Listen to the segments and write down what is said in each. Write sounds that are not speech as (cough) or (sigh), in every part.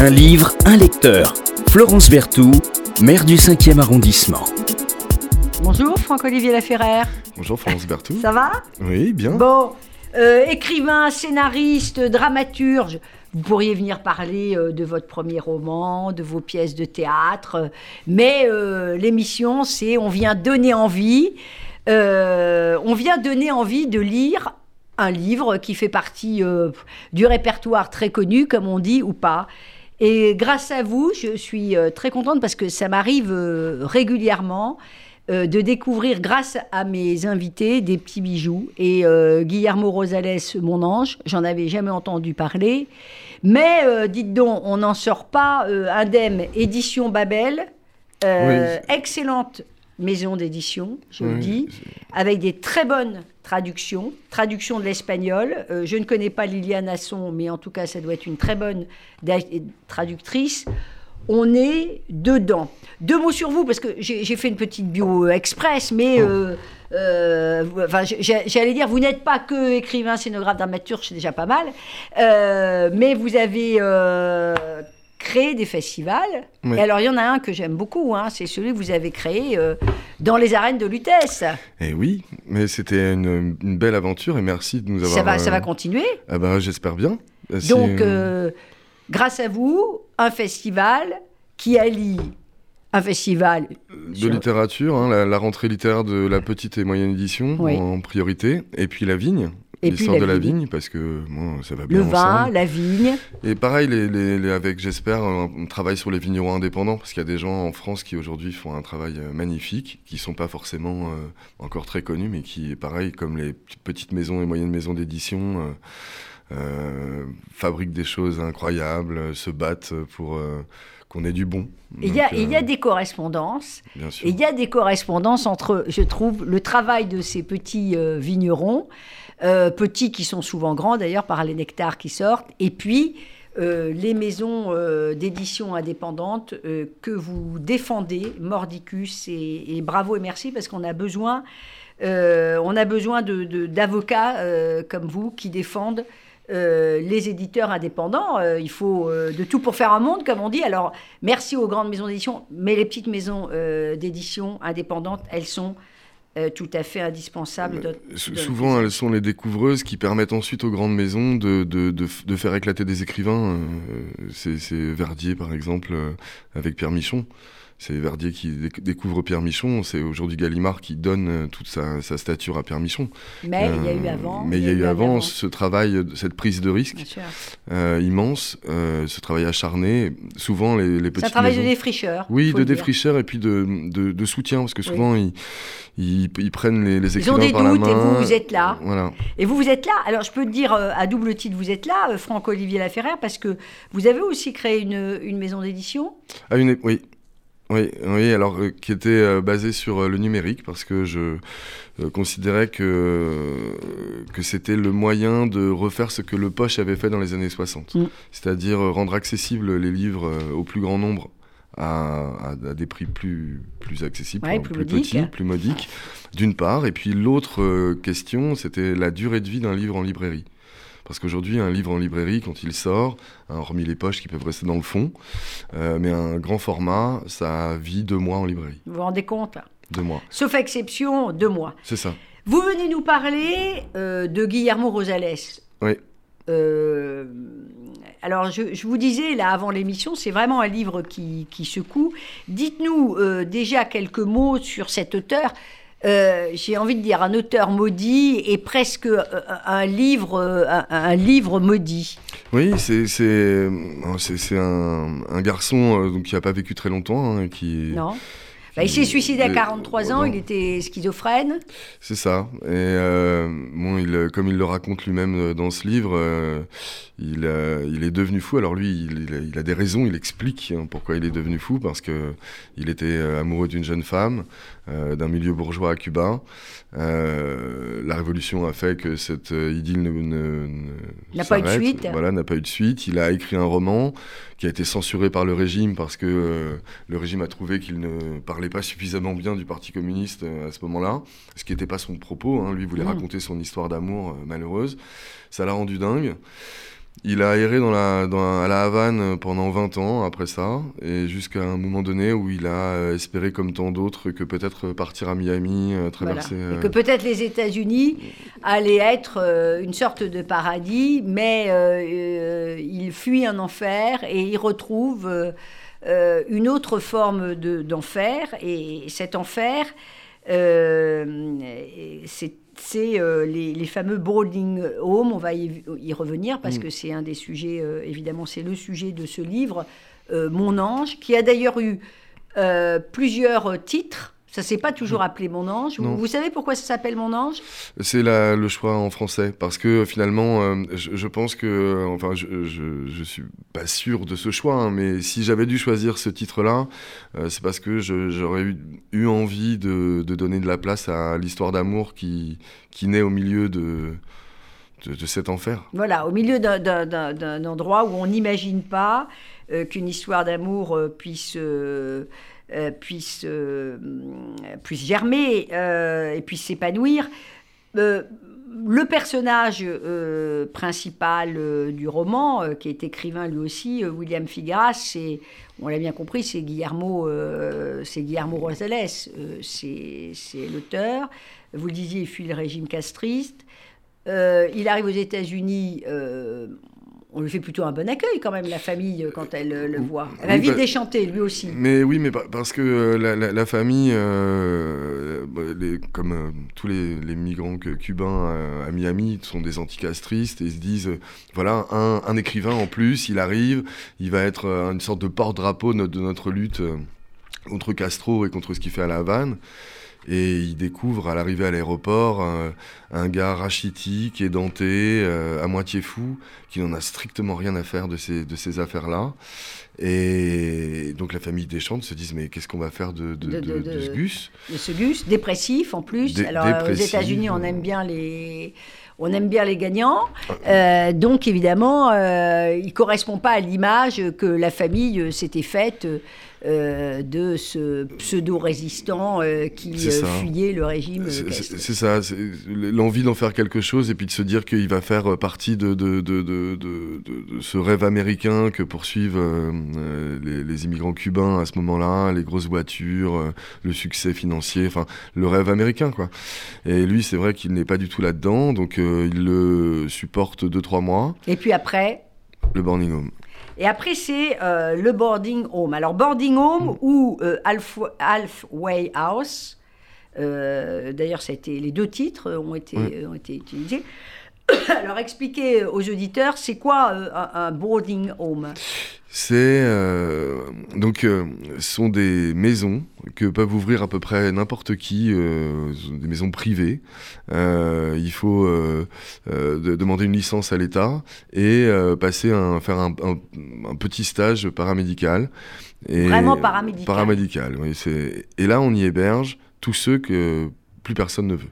Un livre, un lecteur. Florence Berthoud, maire du 5e arrondissement. Bonjour Franck-Olivier Laferrère. Bonjour Florence Berthoud. Ça va? Oui, bien. Bon, euh, écrivain, scénariste, dramaturge, vous pourriez venir parler euh, de votre premier roman, de vos pièces de théâtre, mais euh, l'émission, c'est on vient donner envie, euh, on vient donner envie de lire un livre qui fait partie euh, du répertoire très connu, comme on dit, ou pas. Et grâce à vous, je suis euh, très contente parce que ça m'arrive euh, régulièrement euh, de découvrir, grâce à mes invités, des petits bijoux. Et euh, Guillermo Rosales, mon ange, j'en avais jamais entendu parler. Mais euh, dites donc, on n'en sort pas euh, indemne. Édition Babel, excellente maison d'édition, je vous Oui, dis, avec des très bonnes traductions, traduction de l'espagnol. Euh, je ne connais pas Liliane Asson, mais en tout cas, ça doit être une très bonne traductrice. On est dedans. Deux mots sur vous, parce que j'ai fait une petite bio express, mais euh, euh, enfin, j'allais dire, vous n'êtes pas que écrivain, scénographe, dramaturge, c'est déjà pas mal, mais vous avez créé des festivals. Oui. Et alors, il y en a un que j'aime beaucoup, hein, c'est celui que vous avez créé dans les arènes de Lutèce. Eh oui, mais c'était une, une belle aventure et merci de nous avoir. Ça va, ça euh, va continuer? Ah bah j'espère bien. Euh, si, Donc, euh, euh, grâce à vous, un festival qui allie un festival de sur- littérature, hein, la, la rentrée littéraire de la petite et moyenne édition Oui. en priorité, et puis la vigne. Et puis L'histoire la de la vigne. vigne, parce que moi, ça va bien le vin, la vigne. Et pareil, les, les- les- avec, j'espère, un, un travail sur les vignerons indépendants, parce qu'il y a des gens en France qui aujourd'hui font un travail euh, magnifique, qui sont pas forcément euh, encore très connus, mais qui, pareil, comme les petites maisons et moyennes maisons d'édition, euh, euh, fabriquent des choses incroyables, euh, se battent pour euh, qu'on ait du bon. Il y, il y a euh, des correspondances. Il y a des correspondances entre, je trouve, le travail de ces petits euh, vignerons, euh, petits qui sont souvent grands d'ailleurs par les nectars qui sortent, et puis euh, les maisons euh, d'édition indépendantes que vous défendez, Mordicus, et, bravo et merci parce qu'on a besoin, on a besoin de- de- d'avocats euh, comme vous qui défendent les éditeurs indépendants. Il faut de tout pour faire un monde, comme on dit. Alors, merci aux grandes maisons d'édition, mais les petites maisons d'édition indépendantes, elles sont euh, tout à fait de- S- de- Souvent, elles sont les découvreuses qui permettent ensuite aux grandes maisons de, faire éclater des écrivains. Euh, C'est c'est Verdier, par exemple, euh, avec Pierre Michon. C'est Verdier qui déc- découvre Pierre Michon. C'est aujourd'hui Gallimard qui donne euh, toute sa, sa stature à Pierre Michon. Mais il y a eu Euh, avant. Mais il y a eu avant avant. ce travail, cette prise de risque euh, immense, euh, ce travail acharné. Souvent, les, les C'est un travail maisons... de défricheur. Oui, de défricheur et puis de, de, de soutien, parce que souvent, ils, ils, ils prennent les, les Ils ont des doutes et vous, vous êtes là. Voilà. Et vous, vous êtes là. Alors, je peux te dire à double titre, vous êtes là, Franck-Olivier Laferrère, parce que vous avez aussi créé une, une maison d'édition? Une é- oui. Oui, oui, alors euh, qui était euh, basé sur euh, le numérique parce que je considérais que, que c'était le moyen de refaire ce que le Poche avait fait dans les années 60. Mm. C'est-à-dire rendre accessibles les livres au plus grand nombre à, des prix plus, plus accessibles, Ouais, plus plus, modiques. petits, plus modiques, d'une part. Et puis l'autre question, c'était la durée de vie d'un livre en librairie. Parce qu'aujourd'hui, un livre en librairie, quand il sort, hein, hormis les poches qui peuvent rester dans le fond, euh, mais un grand format, ça vit deux mois en librairie. Vous vous rendez compte là? Deux mois, Sauf exception, deux mois. c'est ça. Vous venez nous parler euh, de Guillermo Rosales. Oui. Euh, alors, je, je vous disais, là, avant l'émission, c'est vraiment un livre qui, qui secoue. Dites-nous euh, déjà quelques mots sur cet auteur. Euh, J'ai envie de dire un auteur maudit et presque euh, un livre, euh, un, un livre maudit. Oui, c'est c'est c'est- c'est un, un garçon donc, qui n'a pas vécu très longtemps, hein, qui Non Bah, Il s'est suicidé à Mais- 43 ans, il était schizophrène. C'est ça. Et euh, bon, il, euh, comme il le raconte lui-même euh, dans ce livre, euh, il, il est devenu fou. Alors lui, il, a, il a des raisons. Il explique hein, pourquoi il est devenu fou parce que il était amoureux d'une jeune femme euh, d'un milieu bourgeois à Cuba. La révolution a fait que cette idylle ne, ne- ne N'a pas eu de suite. Voilà, n'a pas eu de suite. Il a écrit un roman qui a été censuré par le régime parce que le régime a trouvé qu'il ne parlait pas suffisamment bien du Parti communiste euh, à ce moment-là, ce qui n'était pas son propos. hein. Lui voulait Mm. raconter son histoire d'amour euh, malheureuse. Ça l'a rendu dingue. Il a erré dans la, dans, à la Havane pendant 20 ans après ça, et jusqu'à un moment donné où il a euh, espéré, comme tant d'autres, que peut-être partir à Miami, euh, traverser. Voilà. Et que peut-être les États-Unis allaient être euh, une sorte de paradis, mais euh, il fuit un enfer et il retrouve euh, une autre forme d'enfer. et cet enfer, c'est c'est euh, les, les, fameux boarding homes. On va y, y revenir parce mm. que c'est un des sujets, euh, évidemment, c'est le sujet de ce livre, euh, Mon ange, qui a d'ailleurs eu plusieurs titres. Ça s'est pas toujours appelé Mon Ange. Vous, vous, savez pourquoi ça s'appelle Mon Ange? C'est le choix en français. Parce que finalement, euh, je, je, pense que. Enfin, je, je, je, suis pas sûr de ce choix, hein, mais si j'avais dû choisir ce titre-là, euh, c'est parce que j'aurais eu, eu, envie de, de, donner de la place à l'histoire d'amour qui, qui naît au milieu de. De, de, cet enfer. Voilà, au milieu d'un endroit où on n'imagine pas euh, qu'une histoire d'amour euh, puisse, euh, puisse, puisse germer et puisse s'épanouir. le personnage principal du roman, qui est écrivain lui aussi, William Figras, c'est, on l'a bien compris, c'est Guillermo, c'est Guillermo Rosales, c'est l'auteur. Vous le disiez, il fuit le régime castriste. Euh, il arrive aux États-Unis. Euh, on lui fait plutôt un bon accueil quand même, la famille, quand elle euh, le voit. Elle va oui, vite bah, déchanter, lui aussi. Mais oui, mais parce que la, la, la famille, euh, les, comme euh, tous les, les, migrants que, cubains à Miami, sont des anticastristes et ils se disent, voilà, un, un, écrivain en plus, il arrive, il va être une sorte de porte-drapeau de, de notre lutte contre Castro et contre ce qu'il fait à La Havane. Et il découvre à l'arrivée à l'aéroport un, un, gars rachitique, édenté, euh, à moitié fou, qui n'en a strictement rien à faire de ces, de ces affaires-là. Et donc la famille Deschamps se disent mais qu'est-ce qu'on va faire de, de, de, de, ce Gus? De ce Gus, dépressif en plus. Dé Alors dépressif, aux États-Unis, on aime bien les on aime bien les gagnants. Euh, donc évidemment, euh, il correspond pas à l'image que la famille s'était faite euh, de ce pseudo-résistant euh, qui euh, fuyait le régime. C'est ça, l'envie d'en faire quelque chose et puis de se dire qu'il va faire partie de, de, de, de, ce rêve américain que poursuivent les, les, immigrants cubains à ce moment-là, les grosses voitures, le succès financier, enfin le rêve américain quoi. Et lui, c'est vrai qu'il n'est pas du tout là-dedans, donc il le supporte 2-3 mois. Et puis après? Le boarding home. Et après, c'est euh, le boarding home. Alors, boarding home mm. ou euh, half, halfway house. Euh, D'ailleurs, les deux titres ont été, mm. ont été utilisés. (coughs) Alors, expliquez aux auditeurs, c'est quoi un, un boarding home? C'est euh, donc euh, ce sont des maisons que peuvent ouvrir à peu près n'importe qui, euh, des maisons privées. Euh, il faut euh, de, demander une licence à l'État et passer un, faire un, un, un, petit stage paramédical. Et Vraiment paramédical. Paramédical, oui. Et là, on y héberge tous ceux que plus personne ne veut.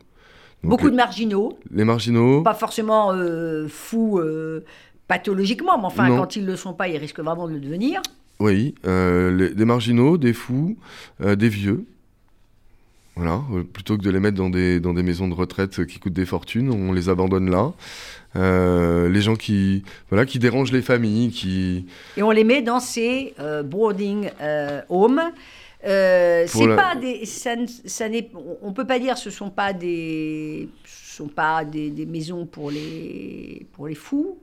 Donc, Beaucoup de marginaux. Les marginaux. Pas forcément fous pathologiquement, mais enfin, non. quand ils ne le sont pas, ils risquent vraiment de le devenir. Oui, euh, les, des marginaux, des fous, euh, des vieux. Voilà, euh, plutôt que de les mettre dans des, dans des maisons de retraite qui coûtent des fortunes, on les abandonne là. Euh, les gens qui, voilà, qui dérangent les familles, qui... Et on les met dans ces euh, boarding homes. C'est la... pas des, ça, ça n'est, on peut pas dire ce sont pas des, ce sont pas des, des maisons pour les, pour les fous.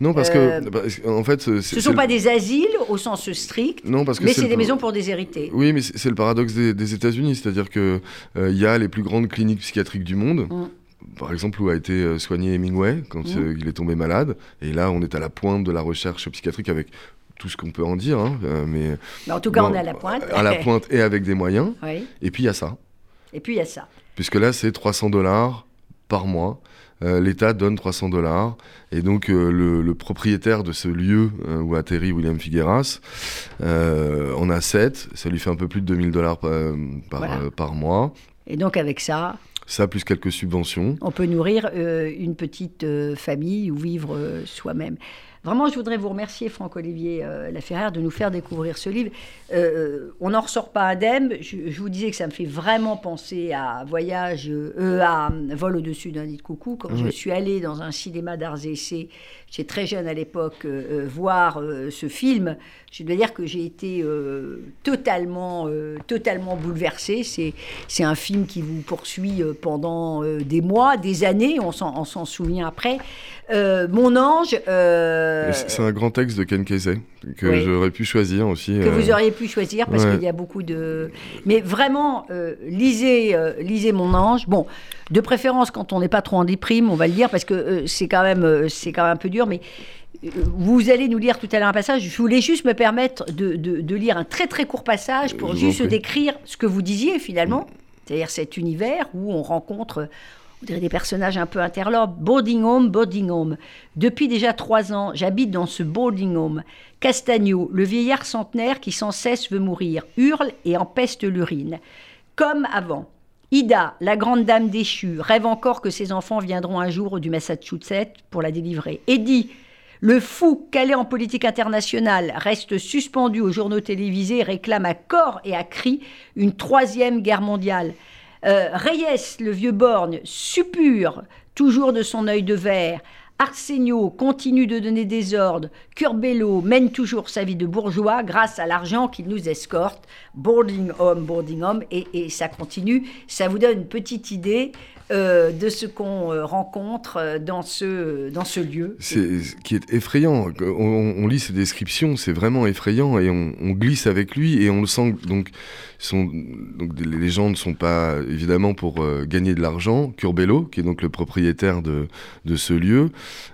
Non, parce que, euh, parce en fait, ce ne sont pas des asiles au sens strict, non, parce que mais c'est des le... maisons pour déshérités. Oui, mais c'est le paradoxe des, des États-Unis, c'est-à-dire que il euh, y a les plus grandes cliniques psychiatriques du monde. Mm. Par exemple, où a été euh, soigné Hemingway quand mm. euh, il est tombé malade. Et là, on est à la pointe de la recherche psychiatrique avec tout ce qu'on peut en dire. Hein, mais, mais, en tout cas, bon, on est à la pointe. À la pointe et avec des moyens. Oui. Et puis, il y a ça. Et puis, il y a ça. Puisque là, c'est 300 dollars par mois. Euh, l'État donne 300 dollars. Et donc, euh, le, le, propriétaire de ce lieu euh, où atterrit William Figueras en a 7. Ça lui fait un peu plus de 2000 dollars par, voilà. par mois. Et donc, avec ça ça, plus quelques subventions. On peut nourrir une petite famille ou vivre soi-même. Vraiment, je voudrais vous remercier, Franck-Olivier euh, Laferrière, de nous faire découvrir ce livre. Euh, on n'en ressort pas indemne. Je, je, vous disais que ça me fait vraiment penser à Voyage, euh, à Vol au-dessus d'un nid de coucou. Quand oui. je suis allée dans un cinéma d'arts et essais, j'étais très jeune à l'époque, euh, euh, voir euh, ce film, je dois dire que j'ai été totalement, totalement bouleversée. C'est, un film qui vous poursuit pendant des mois, des années, on s'en, on s'en souvient après. Mon ange. C'est un grand texte de Ken Kesey que oui. j'aurais pu choisir aussi. Que vous auriez pu choisir parce ouais. qu'il y a beaucoup de. Mais vraiment, lisez, lisez Mon ange. Bon, de préférence quand on n'est pas trop en déprime, on va le dire, parce que c'est quand même, c'est quand même un peu dur, mais vous allez nous lire tout à l'heure un passage. Je voulais juste me permettre de, de, de lire un très très court passage pour juste décrire ce que vous disiez finalement, c'est-à-dire cet univers où on rencontre on dirait des personnages un peu interlopes. Boarding home, boarding home. Depuis déjà trois ans, j'habite dans ce boarding home. Castagno, le vieillard centenaire qui sans cesse veut mourir, hurle et empeste l'urine. Comme avant. Ida, la grande dame déchue, rêve encore que ses enfants viendront un jour du Massachusetts pour la délivrer. Eddie, le fou calé en politique internationale reste suspendu aux journaux télévisés et réclame à corps et à cri une troisième guerre mondiale. Euh, Reyes, le vieux borgne, suppure toujours de son œil de verre. Arsenio continue de donner des ordres. Curbello mène toujours sa vie de bourgeois grâce à l'argent qu'il nous escorte. Boarding home, boarding home, et, ça continue. Ça vous donne une petite idée euh, de ce qu'on euh, rencontre dans ce, dans ce lieu. C'est ce qui est effrayant. On, lit ces descriptions, c'est vraiment effrayant et on, glisse avec lui et on le sent. Donc, les gens ne sont pas évidemment pour euh, gagner de l'argent. Curbello, qui est donc le propriétaire de, de ce lieu,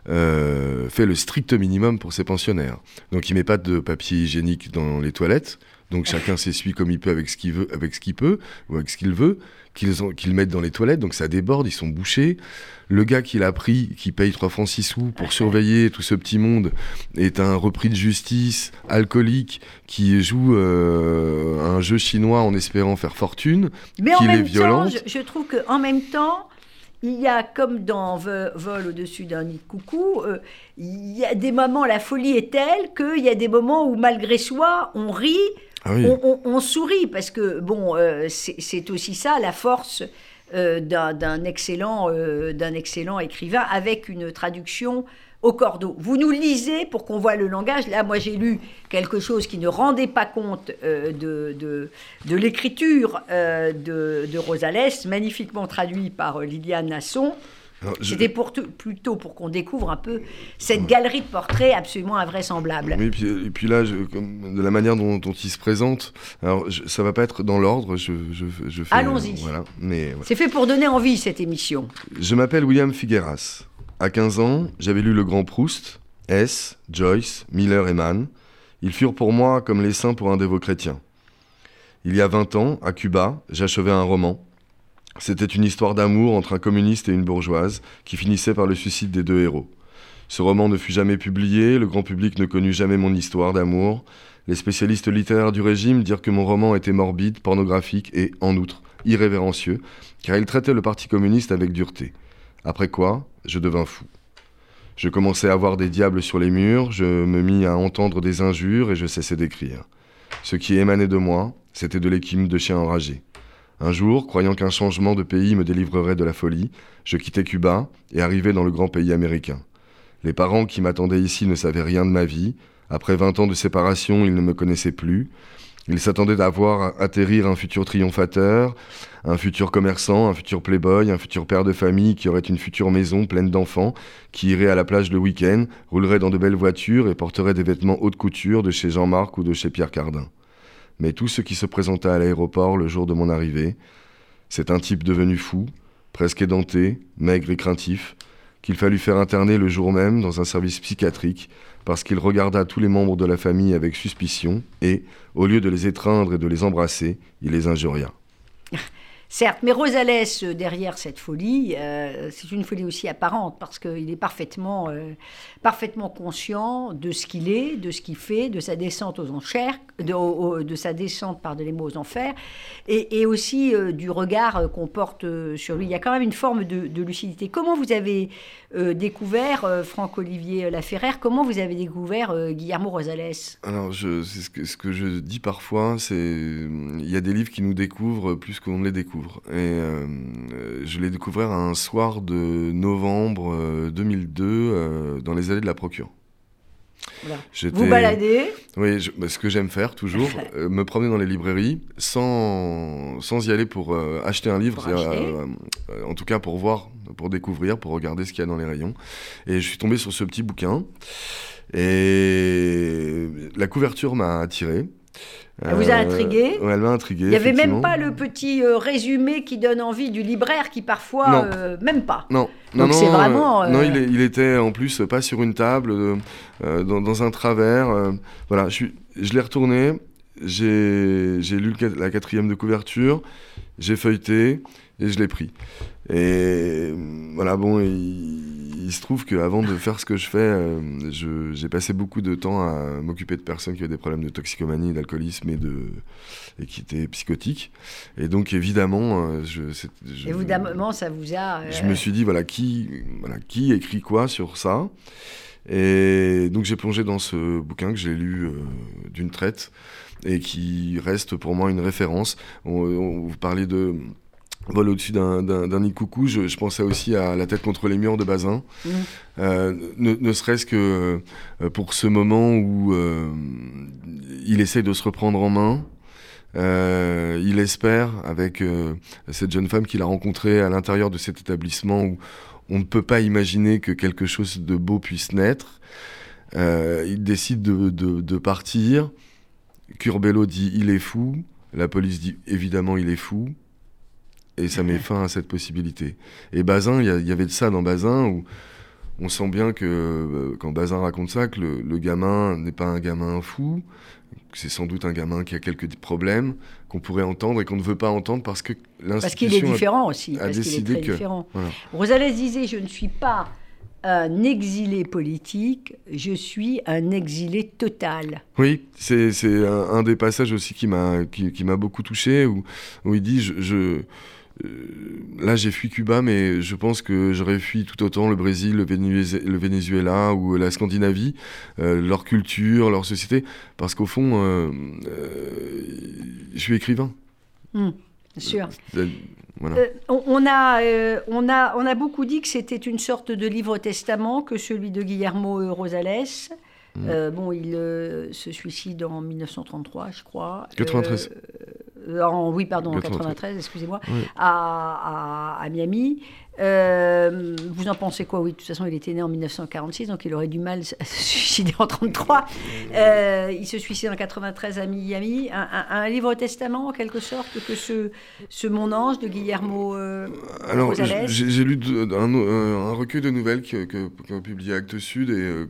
euh, fait le strict minimum pour ses pensionnaires. Donc il met pas de papier hygiénique dans les toilettes. Donc chacun s'essuie comme il peut avec ce qu'il veut, avec ce qu'il peut ou avec ce qu'il veut, qu'ils qu mettent dans les toilettes. Donc ça déborde, ils sont bouchés. Le gars qui l'a pris, qui paye 3 francs 6 sous pour surveiller tout ce petit monde, est un repris de justice, alcoolique, qui joue euh, un jeu chinois en espérant faire fortune, Mais en même. Temps, je, je trouve qu'en même temps, il y a, comme dans Vol au-dessus d'un nid de coucou, euh, il y a des moments, la folie est telle qu'il y a des moments où, malgré soi, on rit, ah on, sourit, parce que, euh, c'est aussi ça, la force euh, d'un excellent, euh, excellent écrivain, avec une traduction au cordeau. Vous nous lisez pour qu'on voit le langage. Là, moi, j'ai lu quelque chose qui ne rendait pas compte de, l'écriture de, de, Rosales, magnifiquement traduit par Liliane Nasson. C'était pour plutôt pour qu'on découvre un peu cette galerie de portraits absolument invraisemblable. Oui, et puis, et puis là, je, comme, de la manière dont, dont, il se présente, alors je, ça va pas être dans l'ordre. Je. Allons-y. Voilà, mais c'est fait pour donner envie cette émission. Je m'appelle William Figueras. À 15 ans, j'avais lu le grand Proust, S, Joyce, Miller et Mann. Ils furent pour moi comme les saints pour un dévot chrétien. Il y a 20 ans, à Cuba, j'achevais un roman. C'était une histoire d'amour entre un communiste et une bourgeoise qui finissait par le suicide des deux héros. Ce roman ne fut jamais publié, le grand public ne connut jamais mon histoire d'amour. Les spécialistes littéraires du régime dirent que mon roman était morbide, pornographique et, en outre, irrévérencieux, car il traitait le Parti communiste avec dureté. Après quoi, je devins fou. Je commençais à voir des diables sur les murs, je me mis à entendre des injures et je cessais d'écrire. Ce qui émanait de moi, c'était de l'écume de chien enragé. Un jour, croyant qu'un changement de pays me délivrerait de la folie, je quittai Cuba et arrivai dans le grand pays américain. Les parents qui m'attendaient ici ne savaient rien de ma vie. Après 20 ans de séparation, ils ne me connaissaient plus. Ils s'attendaient à voir atterrir un futur triomphateur, un futur commerçant, un futur playboy, un futur père de famille qui aurait une future maison pleine d'enfants, qui irait à la plage le week-end, roulerait dans de belles voitures et porterait des vêtements haute couture de chez Jean-Marc ou de chez Pierre Cardin. Mais tout ce qui se présenta à l'aéroport le jour de mon arrivée, c'est un type devenu fou, presque édenté, maigre et craintif, qu'il fallut faire interner le jour même dans un service psychiatrique parce qu'il regarda tous les membres de la famille avec suspicion et, au lieu de les étreindre et de les embrasser, il les injuria. (laughs) Certes, mais Rosales, euh, derrière cette folie, euh, c'est une folie aussi apparente, parce qu'il est parfaitement, euh, parfaitement conscient de ce qu'il est, de ce qu'il fait, de sa descente aux enchères, de, de sa descente, pardonnez-moi, aux enfers, et, aussi du regard qu'on porte sur lui. Il y a quand même une forme de, lucidité. Comment vous avez découvert Franck-Olivier Laferrère Comment vous avez découvert Guillermo Rosales Alors, je, ce, que, ce que je dis parfois, c'est il y a des livres qui nous découvrent plus qu'on ne les découvre. Et euh, je l'ai découvert un soir de novembre 2002 euh, euh, dans les allées de la Procure. Vous baladez Oui, bah, ce que j'aime faire toujours, (laughs) me promener dans les librairies sans, sans y aller pour acheter un livre, en tout cas pour voir, pour découvrir, pour regarder ce qu'il y a dans les rayons. Et je suis tombé sur ce petit bouquin et la couverture m'a attiré. Elle vous a euh, intrigué Elle m'a intrigué. Il n'y avait même pas le petit euh, résumé qui donne envie du libraire qui parfois. Euh, même pas. Non. non, non, vraiment, non il, il, était en plus pas sur une table, dans, un travers. voilà, je, je l'ai retourné, j'ai lu la quatrième de couverture, j'ai feuilleté et je l'ai pris. Et voilà, bon, il, se trouve qu'avant de faire ce que je fais, euh, j'ai passé beaucoup de temps à m'occuper de personnes qui avaient des problèmes de toxicomanie, d'alcoolisme et, de, et qui étaient psychotiques. Et donc, évidemment, euh, je, évidemment, ça vous a. Je me suis dit, voilà, qui, voilà, qui écrit quoi sur ça? Et donc, j'ai plongé dans ce bouquin que j'ai lu euh, d'une traite et qui reste pour moi une référence. on vous parlez de vol au-dessus d'un nid coucou, je, je, pensais aussi à La tête contre les murs de Bazin. Mmh. Euh, ne, serait-ce que euh, pour ce moment où euh, il essaye de se reprendre en main. il espère, avec cette jeune femme qu'il a rencontrée à l'intérieur de cet établissement où on ne peut pas imaginer que quelque chose de beau puisse naître, il décide de, de, de partir. Curbelo dit il est fou. La police dit évidemment il est fou et ça met fin à cette possibilité. Et Bazin, il y, avait de ça dans Bazin où on sent bien que euh, quand Bazin raconte ça, que le, gamin n'est pas un gamin fou, que c'est sans doute un gamin qui a quelques problèmes qu'on pourrait entendre et qu'on ne veut pas entendre parce que l'institution parce qu'il est différent aussi, parce qu'il est très différent. Rosales disait je ne suis pas un exilé politique, je suis un exilé total. Oui, c'est un, un, des passages aussi qui m'a qui, qui beaucoup touché, où, où il dit je, je là, j'ai fui Cuba, mais je pense que j'aurais fui tout autant le Brésil, le, Venezuela ou la Scandinavie, euh, leur culture, leur société, parce qu'au fond, euh, je suis écrivain. Hmm, sûr. on, a, on, a, on a beaucoup dit que c'était une sorte de livre-testament que celui de Guillermo Rosales. Hmm. bon, il se suicide en 1933, je crois. 93. Euh, oui, pardon, en 93, excusez-moi, à, à, Miami. Euh, vous en pensez quoi? Oui, de toute façon, il était né en 1946, donc il aurait du mal à se suicider en 33. Euh, il se suicide en 93 à Miami. Un, livre testament, en quelque sorte, que ce, ce Mon Ange de Guillermo euh, Alors, j'ai lu un, recueil de nouvelles que, que, publié Actes Sud et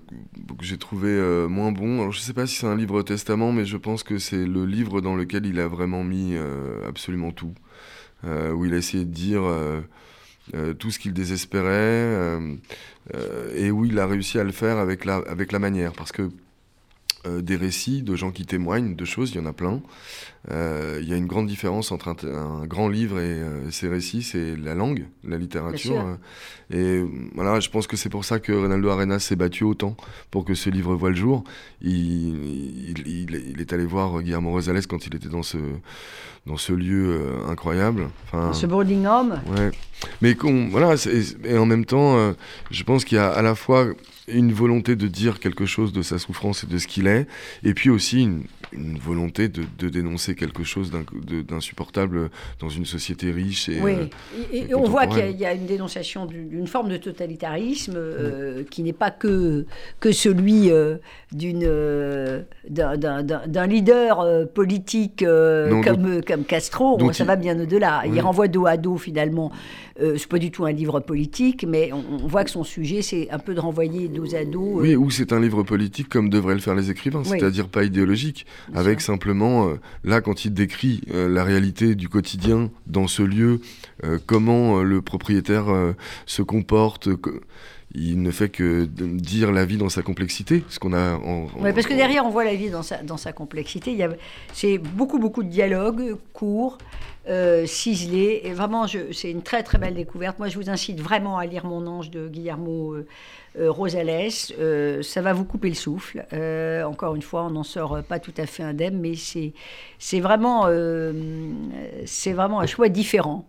que j'ai trouvé moins bon. Alors, je ne sais pas si c'est un livre testament, mais je pense que c'est le livre dans lequel il a vraiment mis absolument tout. où il a essayé de dire euh, tout ce qu'il désespérait, euh, euh, et où il a réussi à le faire avec la, avec la manière, parce que des récits de gens qui témoignent de choses, il y en a plein. il y a une grande différence entre un, grand livre et ces récits, c'est la langue, la littérature. et voilà, je pense que c'est pour ça que Ronaldo Arenas s'est battu autant pour que ce livre voit le jour. Il, il, il est allé voir Guillermo Rosales quand il était dans ce, dans ce lieu incroyable. Enfin, ce boarding home. Ouais. Mais voilà, et en même temps, euh, je pense qu'il y a à la fois une volonté de dire quelque chose de sa souffrance et de ce qu'il est, et puis aussi une, volonté de, dénoncer quelque chose d'insupportable dans une société riche. Et, oui, euh, et, on voit qu'il y, a une dénonciation d'une forme de totalitarisme euh, qui n'est pas que, que celui d'une d'un leader politique comme, comme Castro. ça va bien au-delà. Il renvoie dos à dos finalement euh, c'est pas du tout un livre politique, mais on, voit que son sujet, c'est un peu de renvoyer dos à dos. Oui, ou c'est un livre politique comme devraient le faire les écrivains, c'est-à-dire pas idéologique. avec simplement, euh, là, quand il décrit euh, la réalité du quotidien dans ce lieu, euh, comment le propriétaire se comporte, il ne fait que dire la vie dans sa complexité, ce qu'on a. En, parce que derrière, on voit la vie dans sa, dans sa complexité. C'est beaucoup, beaucoup de dialogues courts, euh, ciselés. Et vraiment, c'est une très, très belle découverte. Moi, je vous incite vraiment à lire Mon ange de Guillermo euh, euh, Rosales. ça va vous couper le souffle. encore une fois, on n'en sort pas tout à fait indemne, mais c'est vraiment, c'est vraiment un choix différent.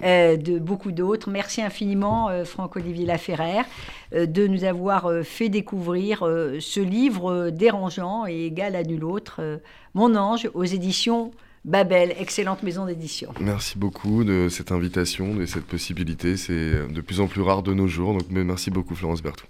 De beaucoup d'autres. Merci infiniment, euh, Franck-Olivier Laferrère, de nous avoir fait découvrir ce livre dérangeant et égal à nul autre, Mon ange, aux éditions Babel, excellente maison d'édition. Merci beaucoup de cette invitation, de cette possibilité. C'est de plus en plus rare de nos jours. Merci beaucoup Florence Berthoud.